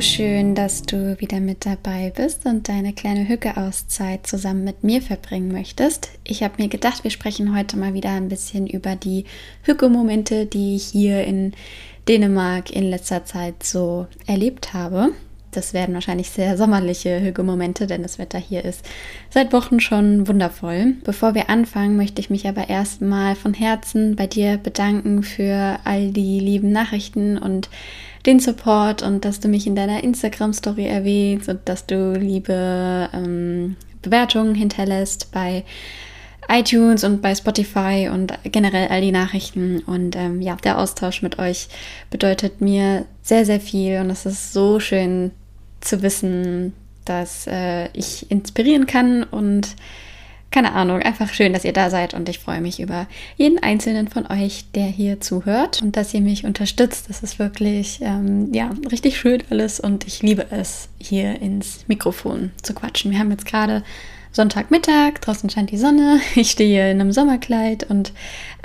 Schön, dass du wieder mit dabei bist und deine kleine Hücke-Auszeit zusammen mit mir verbringen möchtest. Ich habe mir gedacht, wir sprechen heute mal wieder ein bisschen über die Hücke-Momente, die ich hier in Dänemark in letzter Zeit so erlebt habe. Das werden wahrscheinlich sehr sommerliche Hügelmomente, denn das Wetter hier ist seit Wochen schon wundervoll. Bevor wir anfangen, möchte ich mich aber erstmal von Herzen bei dir bedanken für all die lieben Nachrichten und den Support und dass du mich in deiner Instagram-Story erwähnst und dass du liebe ähm, Bewertungen hinterlässt bei iTunes und bei Spotify und generell all die Nachrichten. Und ähm, ja, der Austausch mit euch bedeutet mir sehr, sehr viel und es ist so schön zu wissen, dass äh, ich inspirieren kann und keine Ahnung, einfach schön, dass ihr da seid und ich freue mich über jeden einzelnen von euch, der hier zuhört und dass ihr mich unterstützt. Das ist wirklich, ähm, ja, richtig schön alles und ich liebe es, hier ins Mikrofon zu quatschen. Wir haben jetzt gerade Sonntagmittag, draußen scheint die Sonne, ich stehe in einem Sommerkleid und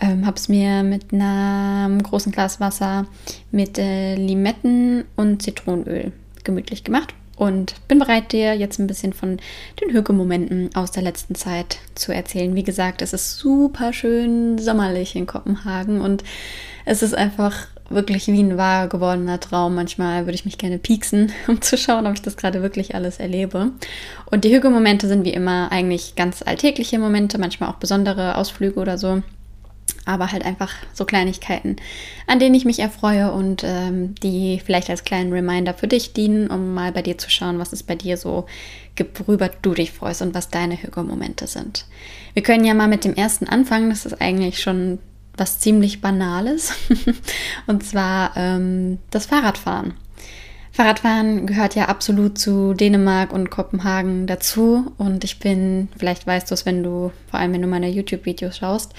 ähm, habe es mir mit einem großen Glas Wasser mit äh, Limetten und Zitronenöl gemütlich gemacht und bin bereit, dir jetzt ein bisschen von den Hügelmomenten aus der letzten Zeit zu erzählen. Wie gesagt, es ist super schön sommerlich in Kopenhagen und es ist einfach wirklich wie ein wahr gewordener Traum. Manchmal würde ich mich gerne pieksen, um zu schauen, ob ich das gerade wirklich alles erlebe. Und die Hügelmomente sind wie immer eigentlich ganz alltägliche Momente, manchmal auch besondere Ausflüge oder so aber halt einfach so Kleinigkeiten, an denen ich mich erfreue und ähm, die vielleicht als kleinen Reminder für dich dienen, um mal bei dir zu schauen, was es bei dir so gibt, worüber du dich freust und was deine Hügelmomente sind. Wir können ja mal mit dem ersten anfangen, das ist eigentlich schon was ziemlich Banales, und zwar ähm, das Fahrradfahren. Fahrradfahren gehört ja absolut zu Dänemark und Kopenhagen dazu und ich bin, vielleicht weißt du es, wenn du, vor allem wenn du meine YouTube-Videos schaust,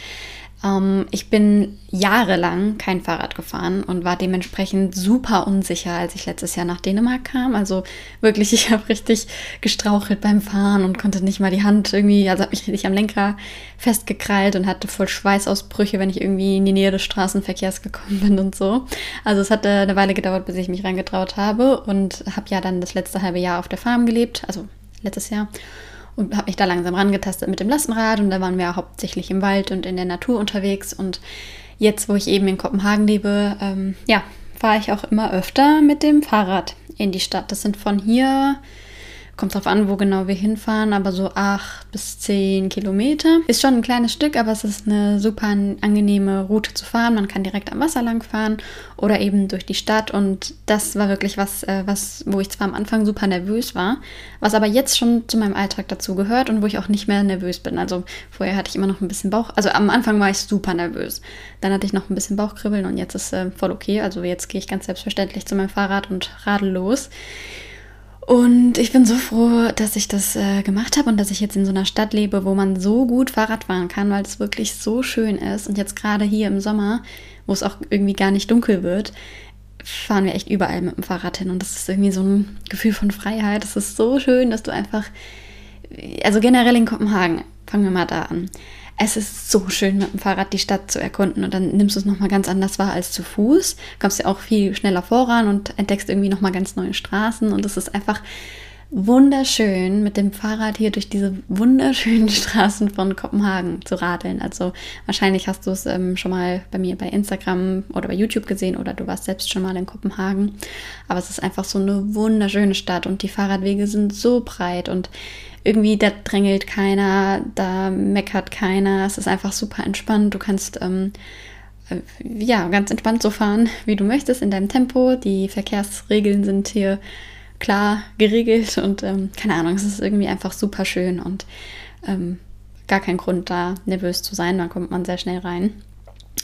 ich bin jahrelang kein Fahrrad gefahren und war dementsprechend super unsicher, als ich letztes Jahr nach Dänemark kam. Also wirklich, ich habe richtig gestrauchelt beim Fahren und konnte nicht mal die Hand irgendwie, also habe mich richtig am Lenker festgekrallt und hatte voll Schweißausbrüche, wenn ich irgendwie in die Nähe des Straßenverkehrs gekommen bin und so. Also es hat eine Weile gedauert, bis ich mich reingetraut habe und habe ja dann das letzte halbe Jahr auf der Farm gelebt, also letztes Jahr und habe mich da langsam rangetastet mit dem Lastenrad und da waren wir hauptsächlich im Wald und in der Natur unterwegs und jetzt, wo ich eben in Kopenhagen lebe, ähm, ja, fahre ich auch immer öfter mit dem Fahrrad in die Stadt. Das sind von hier Kommt drauf an, wo genau wir hinfahren, aber so acht bis zehn Kilometer. Ist schon ein kleines Stück, aber es ist eine super angenehme Route zu fahren. Man kann direkt am Wasser lang fahren oder eben durch die Stadt. Und das war wirklich was, äh, was, wo ich zwar am Anfang super nervös war, was aber jetzt schon zu meinem Alltag dazu gehört und wo ich auch nicht mehr nervös bin. Also vorher hatte ich immer noch ein bisschen Bauch. Also am Anfang war ich super nervös. Dann hatte ich noch ein bisschen Bauchkribbeln und jetzt ist äh, voll okay. Also jetzt gehe ich ganz selbstverständlich zu meinem Fahrrad und radel los. Und ich bin so froh, dass ich das äh, gemacht habe und dass ich jetzt in so einer Stadt lebe, wo man so gut Fahrrad fahren kann, weil es wirklich so schön ist. Und jetzt gerade hier im Sommer, wo es auch irgendwie gar nicht dunkel wird, fahren wir echt überall mit dem Fahrrad hin. Und das ist irgendwie so ein Gefühl von Freiheit. Es ist so schön, dass du einfach, also generell in Kopenhagen, fangen wir mal da an es ist so schön, mit dem Fahrrad die Stadt zu erkunden und dann nimmst du es nochmal ganz anders wahr als zu Fuß. Kommst ja auch viel schneller voran und entdeckst irgendwie nochmal ganz neue Straßen und es ist einfach wunderschön, mit dem Fahrrad hier durch diese wunderschönen Straßen von Kopenhagen zu radeln. Also wahrscheinlich hast du es ähm, schon mal bei mir bei Instagram oder bei YouTube gesehen oder du warst selbst schon mal in Kopenhagen. Aber es ist einfach so eine wunderschöne Stadt und die Fahrradwege sind so breit und irgendwie, da drängelt keiner, da meckert keiner. Es ist einfach super entspannt. Du kannst ähm, äh, ja ganz entspannt so fahren, wie du möchtest, in deinem Tempo. Die Verkehrsregeln sind hier klar geregelt und ähm, keine Ahnung, es ist irgendwie einfach super schön und ähm, gar kein Grund da nervös zu sein. Da kommt man sehr schnell rein.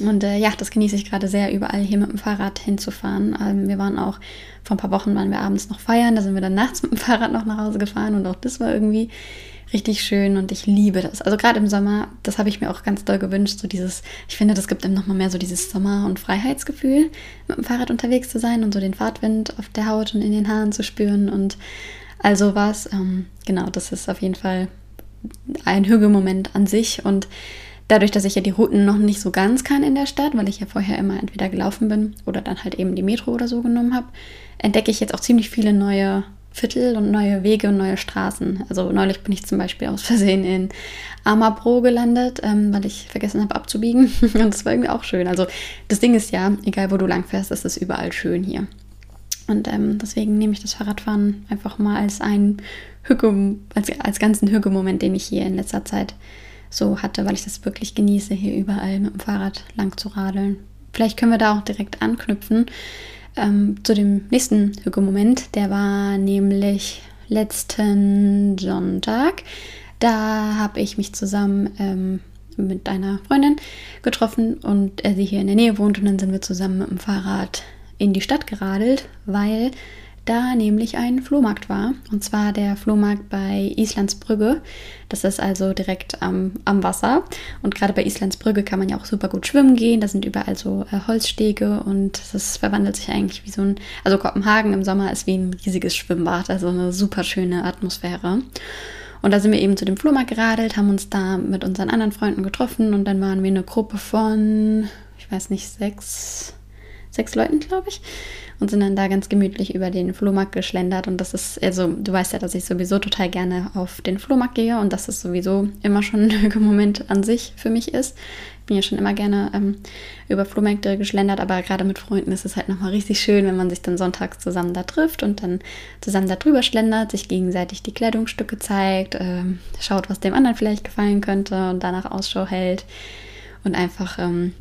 Und äh, ja, das genieße ich gerade sehr, überall hier mit dem Fahrrad hinzufahren. Ähm, wir waren auch, vor ein paar Wochen waren wir abends noch feiern, da sind wir dann nachts mit dem Fahrrad noch nach Hause gefahren und auch das war irgendwie richtig schön und ich liebe das. Also gerade im Sommer, das habe ich mir auch ganz doll gewünscht, so dieses, ich finde, das gibt einem nochmal mehr so dieses Sommer- und Freiheitsgefühl, mit dem Fahrrad unterwegs zu sein und so den Fahrtwind auf der Haut und in den Haaren zu spüren und also was. Ähm, genau, das ist auf jeden Fall ein Hügelmoment an sich und dadurch, dass ich ja die Routen noch nicht so ganz kann in der Stadt, weil ich ja vorher immer entweder gelaufen bin oder dann halt eben die Metro oder so genommen habe, entdecke ich jetzt auch ziemlich viele neue Viertel und neue Wege und neue Straßen. Also neulich bin ich zum Beispiel aus Versehen in Amapro gelandet, ähm, weil ich vergessen habe abzubiegen. und das war irgendwie auch schön. Also das Ding ist ja, egal wo du lang fährst, ist es überall schön hier. Und ähm, deswegen nehme ich das Fahrradfahren einfach mal als einen Hücke, als, als ganzen Hücke-Moment, den ich hier in letzter Zeit so hatte, weil ich das wirklich genieße, hier überall mit dem Fahrrad lang zu radeln. Vielleicht können wir da auch direkt anknüpfen ähm, zu dem nächsten Hücke-Moment. Der war nämlich letzten Sonntag. Da habe ich mich zusammen ähm, mit einer Freundin getroffen und äh, sie hier in der Nähe wohnt und dann sind wir zusammen mit dem Fahrrad in die Stadt geradelt, weil da nämlich ein Flohmarkt war. Und zwar der Flohmarkt bei Islandsbrügge. Das ist also direkt am, am Wasser. Und gerade bei Islandsbrügge kann man ja auch super gut schwimmen gehen. Da sind überall so äh, Holzstege und das verwandelt sich eigentlich wie so ein. Also Kopenhagen im Sommer ist wie ein riesiges Schwimmbad. Also eine super schöne Atmosphäre. Und da sind wir eben zu dem Flohmarkt geradelt, haben uns da mit unseren anderen Freunden getroffen und dann waren wir eine Gruppe von, ich weiß nicht, sechs, sechs Leuten, glaube ich und sind dann da ganz gemütlich über den Flohmarkt geschlendert. Und das ist, also du weißt ja, dass ich sowieso total gerne auf den Flohmarkt gehe und dass es sowieso immer schon ein Moment an sich für mich ist. Ich bin ja schon immer gerne ähm, über Flohmärkte geschlendert, aber gerade mit Freunden ist es halt nochmal richtig schön, wenn man sich dann sonntags zusammen da trifft und dann zusammen da drüber schlendert, sich gegenseitig die Kleidungsstücke zeigt, äh, schaut, was dem anderen vielleicht gefallen könnte und danach Ausschau hält und einfach ähm,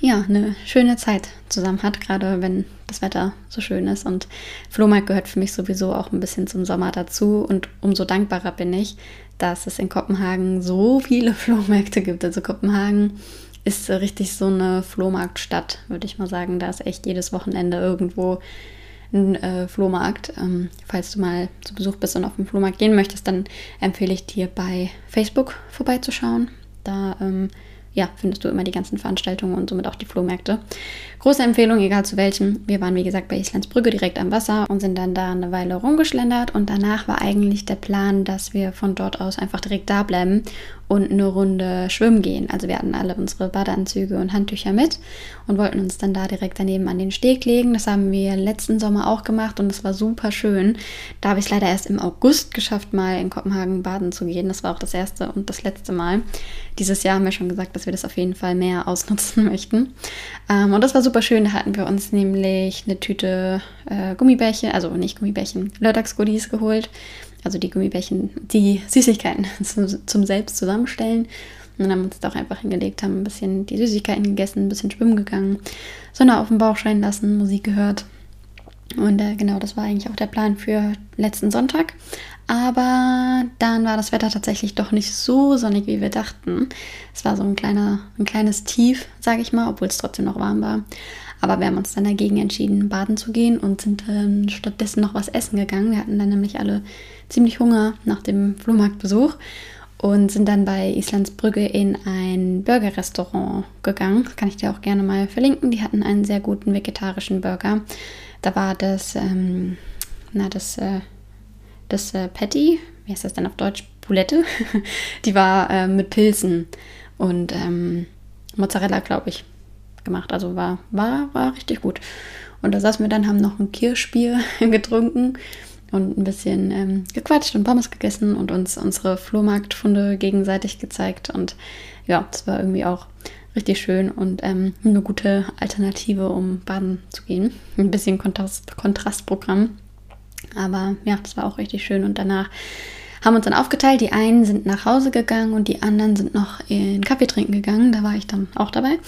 ja, eine schöne Zeit zusammen hat, gerade wenn das Wetter so schön ist. Und Flohmarkt gehört für mich sowieso auch ein bisschen zum Sommer dazu. Und umso dankbarer bin ich, dass es in Kopenhagen so viele Flohmärkte gibt. Also Kopenhagen ist richtig so eine Flohmarktstadt, würde ich mal sagen. Da ist echt jedes Wochenende irgendwo ein äh, Flohmarkt. Ähm, falls du mal zu Besuch bist und auf den Flohmarkt gehen möchtest, dann empfehle ich dir bei Facebook vorbeizuschauen. Da ähm, ja, findest du immer die ganzen Veranstaltungen und somit auch die Flohmärkte. Große Empfehlung, egal zu welchem. Wir waren, wie gesagt, bei Islandsbrücke direkt am Wasser und sind dann da eine Weile rumgeschlendert. Und danach war eigentlich der Plan, dass wir von dort aus einfach direkt da bleiben und eine Runde schwimmen gehen. Also wir hatten alle unsere Badeanzüge und Handtücher mit und wollten uns dann da direkt daneben an den Steg legen. Das haben wir letzten Sommer auch gemacht und es war super schön. Da habe ich es leider erst im August geschafft, mal in Kopenhagen baden zu gehen. Das war auch das erste und das letzte Mal. Dieses Jahr haben wir schon gesagt, dass wir das auf jeden Fall mehr ausnutzen möchten. Ähm, und das war super schön. Da hatten wir uns nämlich eine Tüte äh, Gummibärchen, also nicht Gummibärchen, Lördags-Goodies geholt. Also die Gummibärchen, die Süßigkeiten zum, zum selbst zusammenstellen. Und dann haben wir uns da auch einfach hingelegt, haben ein bisschen die Süßigkeiten gegessen, ein bisschen schwimmen gegangen, Sonne auf dem Bauch scheinen lassen, Musik gehört. Und äh, genau, das war eigentlich auch der Plan für letzten Sonntag. Aber dann war das Wetter tatsächlich doch nicht so sonnig, wie wir dachten. Es war so ein, kleiner, ein kleines Tief, sage ich mal, obwohl es trotzdem noch warm war. Aber wir haben uns dann dagegen entschieden, baden zu gehen und sind ähm, stattdessen noch was essen gegangen. Wir hatten dann nämlich alle ziemlich Hunger nach dem Flohmarktbesuch und sind dann bei Islandsbrücke in ein Burgerrestaurant gegangen. Das kann ich dir auch gerne mal verlinken. Die hatten einen sehr guten vegetarischen Burger. Da war das, ähm, na, das, äh, das äh, Patty, wie heißt das denn auf Deutsch? Boulette. Die war äh, mit Pilzen und ähm, Mozzarella, glaube ich, gemacht. Also war, war, war richtig gut. Und da saßen wir dann, haben noch ein Kirschbier getrunken und ein bisschen ähm, gequatscht und Pommes gegessen und uns unsere Flohmarktfunde gegenseitig gezeigt. Und ja, das war irgendwie auch richtig schön und ähm, eine gute Alternative, um baden zu gehen. Ein bisschen Kontrast, Kontrastprogramm. Aber ja, das war auch richtig schön. Und danach haben uns dann aufgeteilt. Die einen sind nach Hause gegangen und die anderen sind noch in Kaffee trinken gegangen. Da war ich dann auch dabei.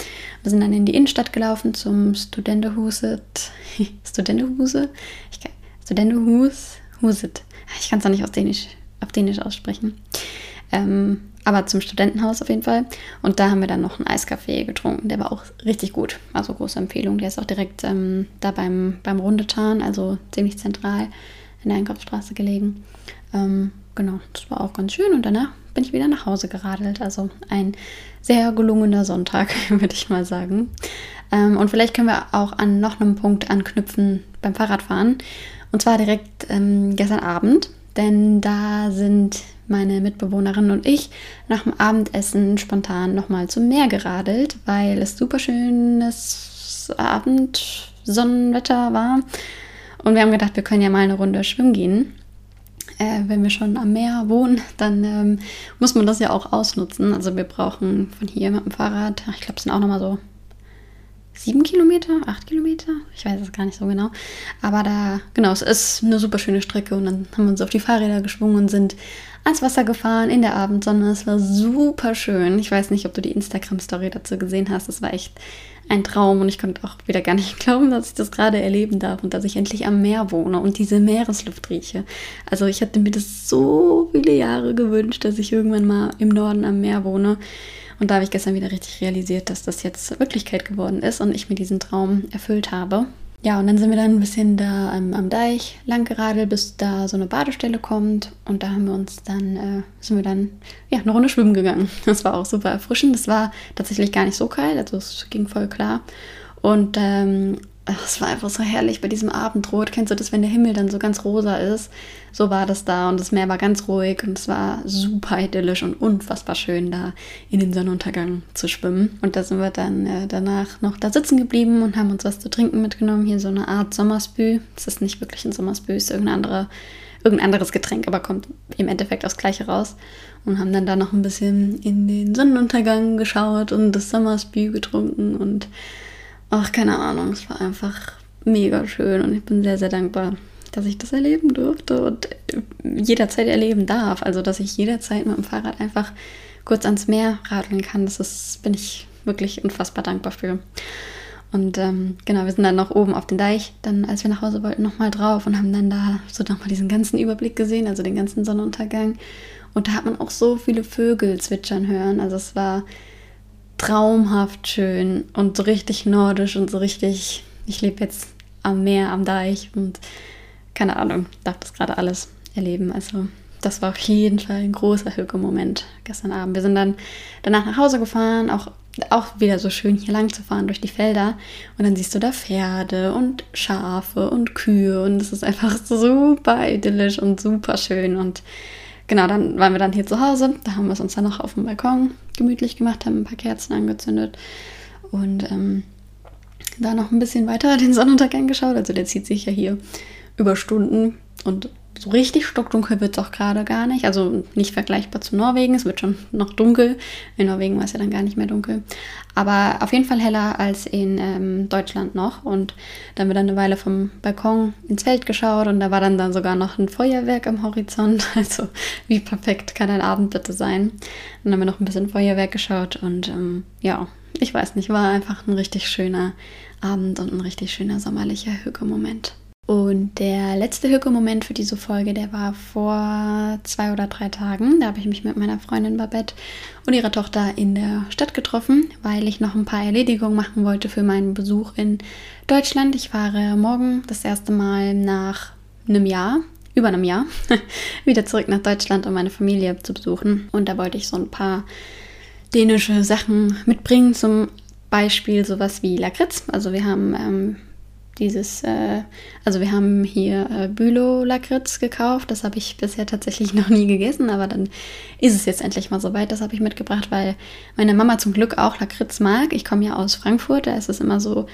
Wir sind dann in die Innenstadt gelaufen zum Studentehuse. Studentehuse? Ich kann, Studentehus? Ich kann es noch nicht auf Dänisch, auf Dänisch aussprechen. Ähm, aber zum Studentenhaus auf jeden Fall. Und da haben wir dann noch einen Eiskaffee getrunken. Der war auch richtig gut. Also große Empfehlung. Der ist auch direkt ähm, da beim, beim Rundetan, also ziemlich zentral in der Einkaufsstraße gelegen. Ähm, genau, das war auch ganz schön. Und danach bin ich wieder nach Hause geradelt. Also ein sehr gelungener Sonntag, würde ich mal sagen. Ähm, und vielleicht können wir auch an noch einem Punkt anknüpfen beim Fahrradfahren. Und zwar direkt ähm, gestern Abend. Denn da sind meine Mitbewohnerin und ich nach dem Abendessen spontan nochmal zum Meer geradelt, weil es super schönes Abendsonnenwetter war. Und wir haben gedacht, wir können ja mal eine Runde schwimmen gehen äh, wenn wir schon am Meer wohnen, dann ähm, muss man das ja auch ausnutzen. Also wir brauchen von hier mit dem Fahrrad, ich glaube, es sind auch nochmal so sieben Kilometer, acht Kilometer, ich weiß es gar nicht so genau. Aber da, genau, es ist eine super schöne Strecke und dann haben wir uns auf die Fahrräder geschwungen und sind ans Wasser gefahren in der Abendsonne. Es war super schön. Ich weiß nicht, ob du die Instagram-Story dazu gesehen hast. Es war echt ein Traum und ich konnte auch wieder gar nicht glauben, dass ich das gerade erleben darf und dass ich endlich am Meer wohne und diese Meeresluft rieche. Also ich hatte mir das so viele Jahre gewünscht, dass ich irgendwann mal im Norden am Meer wohne. Und da habe ich gestern wieder richtig realisiert, dass das jetzt Wirklichkeit geworden ist und ich mir diesen Traum erfüllt habe. Ja, und dann sind wir dann ein bisschen da am, am Deich lang geradelt, bis da so eine Badestelle kommt. Und da haben wir uns dann, äh, sind wir dann ja, eine Runde schwimmen gegangen. Das war auch super erfrischend. Das war tatsächlich gar nicht so kalt, also es ging voll klar. Und ähm, es war einfach so herrlich bei diesem Abendrot. Kennst du das, wenn der Himmel dann so ganz rosa ist? So war das da und das Meer war ganz ruhig und es war super idyllisch und unfassbar schön, da in den Sonnenuntergang zu schwimmen. Und da sind wir dann äh, danach noch da sitzen geblieben und haben uns was zu trinken mitgenommen. Hier so eine Art Sommerspü. Es ist nicht wirklich ein Sommerspü, es ist irgendein, andere, irgendein anderes Getränk, aber kommt im Endeffekt aufs Gleiche raus. Und haben dann da noch ein bisschen in den Sonnenuntergang geschaut und das Sommerspü getrunken und ach, keine Ahnung, es war einfach mega schön und ich bin sehr, sehr dankbar, dass ich das erleben durfte und jederzeit erleben darf. Also, dass ich jederzeit mit dem Fahrrad einfach kurz ans Meer radeln kann. Das ist, bin ich wirklich unfassbar dankbar für. Und ähm, genau, wir sind dann noch oben auf den Deich, dann als wir nach Hause wollten, nochmal drauf und haben dann da so nochmal diesen ganzen Überblick gesehen, also den ganzen Sonnenuntergang. Und da hat man auch so viele Vögel zwitschern hören. Also es war traumhaft schön und so richtig nordisch und so richtig, ich lebe jetzt am Meer, am Deich und keine Ahnung, darf das gerade alles erleben. Also das war auf jeden Fall ein großer Höke-Moment gestern Abend. Wir sind dann danach nach Hause gefahren, auch, auch wieder so schön hier lang zu fahren durch die Felder. Und dann siehst du da Pferde und Schafe und Kühe und es ist einfach super idyllisch und super schön. Und genau, dann waren wir dann hier zu Hause. Da haben wir es uns dann noch auf dem Balkon gemütlich gemacht, haben ein paar Kerzen angezündet und ähm, da noch ein bisschen weiter den Sonnenuntergang geschaut. Also der zieht sich ja hier über Stunden und so richtig stockdunkel wird es auch gerade gar nicht. Also nicht vergleichbar zu Norwegen. Es wird schon noch dunkel. In Norwegen war es ja dann gar nicht mehr dunkel. Aber auf jeden Fall heller als in ähm, Deutschland noch. Und dann haben wir dann eine Weile vom Balkon ins Feld geschaut und da war dann, dann sogar noch ein Feuerwerk am Horizont. Also wie perfekt kann ein Abend bitte sein. Dann haben wir noch ein bisschen Feuerwerk geschaut und ähm, ja, ich weiß nicht, war einfach ein richtig schöner Abend und ein richtig schöner sommerlicher Hügelmoment. Und der letzte Hücke-Moment für diese Folge, der war vor zwei oder drei Tagen. Da habe ich mich mit meiner Freundin Babette und ihrer Tochter in der Stadt getroffen, weil ich noch ein paar Erledigungen machen wollte für meinen Besuch in Deutschland. Ich fahre morgen das erste Mal nach einem Jahr, über einem Jahr, wieder zurück nach Deutschland, um meine Familie zu besuchen. Und da wollte ich so ein paar dänische Sachen mitbringen, zum Beispiel sowas wie Lakritz. Also wir haben ähm, dieses, äh, also wir haben hier äh, Bülow-Lakritz gekauft. Das habe ich bisher tatsächlich noch nie gegessen, aber dann ist es jetzt endlich mal soweit. Das habe ich mitgebracht, weil meine Mama zum Glück auch Lakritz mag. Ich komme ja aus Frankfurt, da ist es immer so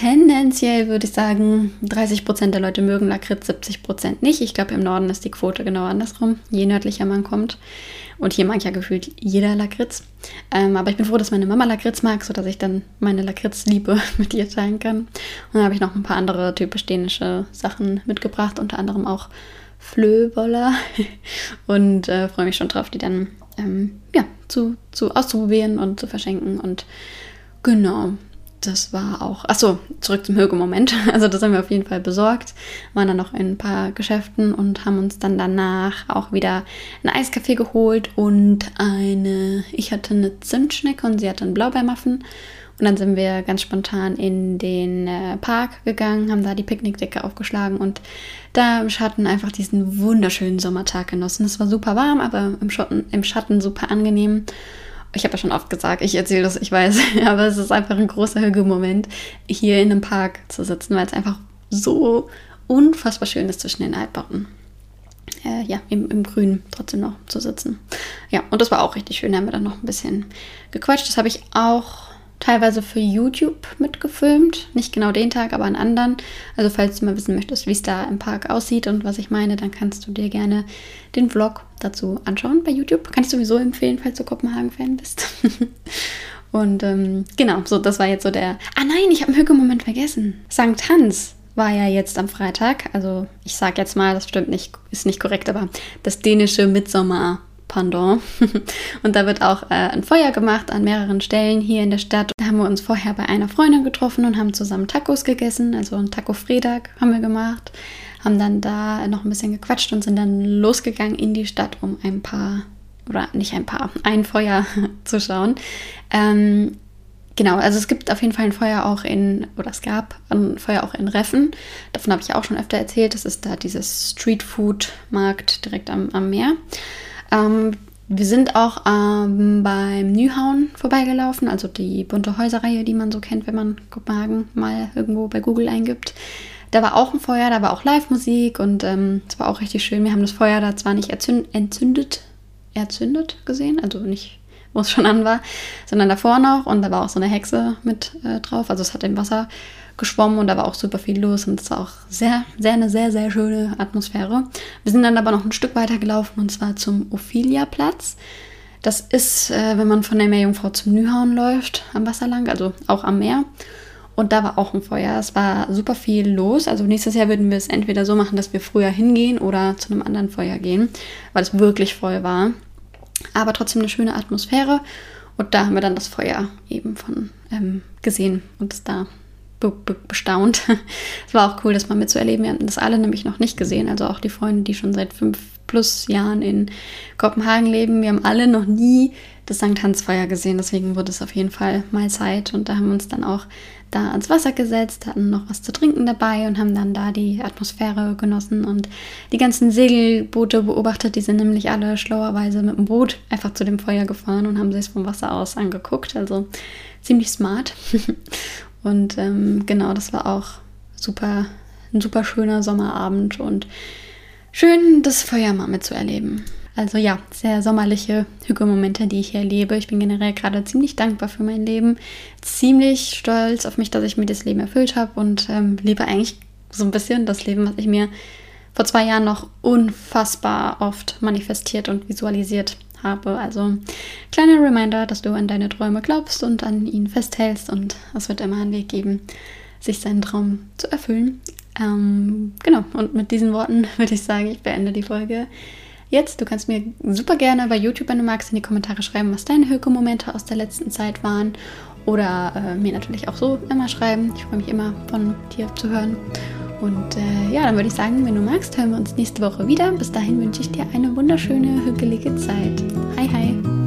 tendenziell, würde ich sagen, 30 Prozent der Leute mögen Lakritz, 70 Prozent nicht. Ich glaube, im Norden ist die Quote genau andersrum, je nördlicher man kommt. Und hier mag ja gefühlt jeder Lakritz. Ähm, aber ich bin froh, dass meine Mama Lakritz mag, sodass ich dann meine Lakritzliebe mit ihr teilen kann. Und dann habe ich noch ein paar andere typisch dänische Sachen mitgebracht, unter anderem auch Flöboller. und äh, freue mich schon drauf, die dann ähm, ja, zu, zu auszuprobieren und zu verschenken. Und genau, das war auch, achso, zurück zum Hüge-Moment. Also das haben wir auf jeden Fall besorgt. Waren dann noch in ein paar Geschäften und haben uns dann danach auch wieder einen Eiskaffee geholt und eine, ich hatte eine Zimtschnecke und sie hatte einen Blaubeermuffin. Und dann sind wir ganz spontan in den äh, Park gegangen, haben da die Picknickdecke aufgeschlagen und da im Schatten einfach diesen wunderschönen Sommertag genossen. Es war super warm, aber im Schatten, im Schatten super angenehm. Ich habe ja schon oft gesagt, ich erzähle das, ich weiß, aber es ist einfach ein großer Hügelmoment, hier in einem Park zu sitzen, weil es einfach so unfassbar schön ist zwischen den Altbauten. Äh, ja, im, im Grün trotzdem noch zu sitzen. Ja, und das war auch richtig schön. Da haben wir dann noch ein bisschen gequatscht. Das habe ich auch teilweise für YouTube mitgefilmt. Nicht genau den Tag, aber einen anderen. Also falls du mal wissen möchtest, wie es da im Park aussieht und was ich meine, dann kannst du dir gerne den Vlog dazu anschauen bei YouTube. Kann ich sowieso empfehlen, falls du Kopenhagen-Fan bist. und ähm, genau, so das war jetzt so der... Ah nein, ich habe einen Hücke-Moment vergessen. St. Hans war ja jetzt am Freitag. Also ich sage jetzt mal, das stimmt nicht, ist nicht korrekt, aber das dänische Mitsommer Pendant. Und da wird auch äh, ein Feuer gemacht an mehreren Stellen hier in der Stadt. Da haben wir uns vorher bei einer Freundin getroffen und haben zusammen Tacos gegessen. Also ein Taco-Fredag haben wir gemacht. Haben dann da noch ein bisschen gequatscht und sind dann losgegangen in die Stadt, um ein paar, oder nicht ein paar, ein Feuer zu schauen. Ähm, Genau, also es gibt auf jeden Fall ein Feuer auch in, oder es gab ein Feuer auch in Reffen. Davon habe ich auch schon öfter erzählt. Das ist da dieses Streetfood-Markt direkt am, am Meer. Ähm, wir sind auch ähm, beim Nyhauen vorbeigelaufen, also die bunte Häuserreihe, die man so kennt, wenn man Kopenhagen mal irgendwo bei Google eingibt. Da war auch ein Feuer, da war auch Live-Musik und ähm, es ähm, war auch richtig schön. Wir haben das Feuer da zwar nicht entzündet, erzündet gesehen, also nicht, wo es schon an war, sondern davor noch und da war auch so eine Hexe mit äh, drauf. Also es hat im Wasser geschwommen und da war auch super viel los und es war auch sehr, sehr eine sehr, sehr schöne Atmosphäre. Wir sind dann aber noch ein Stück weiter gelaufen und zwar zum Ophelia-Platz. Das ist, äh, wenn man von der Meerjungfrau zum Nyhauen läuft, am Wasser lang, also auch am Meer. Und da war auch ein Feuer. Es war super viel los. Also nächstes Jahr würden wir es entweder so machen, dass wir früher hingehen oder zu einem anderen Feuer gehen, weil es wirklich voll war. Aber trotzdem eine schöne Atmosphäre. Und da haben wir dann das Feuer eben von ähm, gesehen und es da be be bestaunt. es war auch cool, das mal mitzuerleben. Wir hatten das alle nämlich noch nicht gesehen. Also auch die Freunde, die schon seit fünf plus Jahren in Kopenhagen leben. Wir haben alle noch nie das St. Hans-Feuer gesehen. Deswegen wurde es auf jeden Fall mal Zeit. Und da haben wir uns dann auch da ans Wasser gesetzt, hatten noch was zu trinken dabei und haben dann da die Atmosphäre genossen und die ganzen Segelboote beobachtet. Die sind nämlich alle schlauerweise mit dem Boot einfach zu dem Feuer gefahren und haben sich vom Wasser aus angeguckt. Also ziemlich smart. Und ähm, genau, das war auch super, ein super schöner Sommerabend und schön, das Feuer mal mitzuerleben. Also ja, sehr sommerliche Hügelmomente, die ich hier erlebe. Ich bin generell gerade ziemlich dankbar für mein Leben, ziemlich stolz auf mich, dass ich mir das Leben erfüllt habe und ähm, lebe eigentlich so ein bisschen das Leben, was ich mir vor zwei Jahren noch unfassbar oft manifestiert und visualisiert habe. Also kleiner Reminder, dass du an deine Träume glaubst und an ihn festhältst und es wird immer einen Weg geben, sich seinen Traum zu erfüllen. Ähm, genau, und mit diesen Worten würde ich sagen, ich beende die Folge jetzt. Du kannst mir super gerne bei YouTube, wenn du magst, in die Kommentare schreiben, was deine Höke-Momente aus der letzten Zeit waren. Oder äh, mir natürlich auch so immer schreiben. Ich freue mich immer von dir zu hören. Und äh, ja, dann würde ich sagen, wenn du magst, hören wir uns nächste Woche wieder. Bis dahin wünsche ich dir eine wunderschöne, hügelige Zeit. Hi, hi.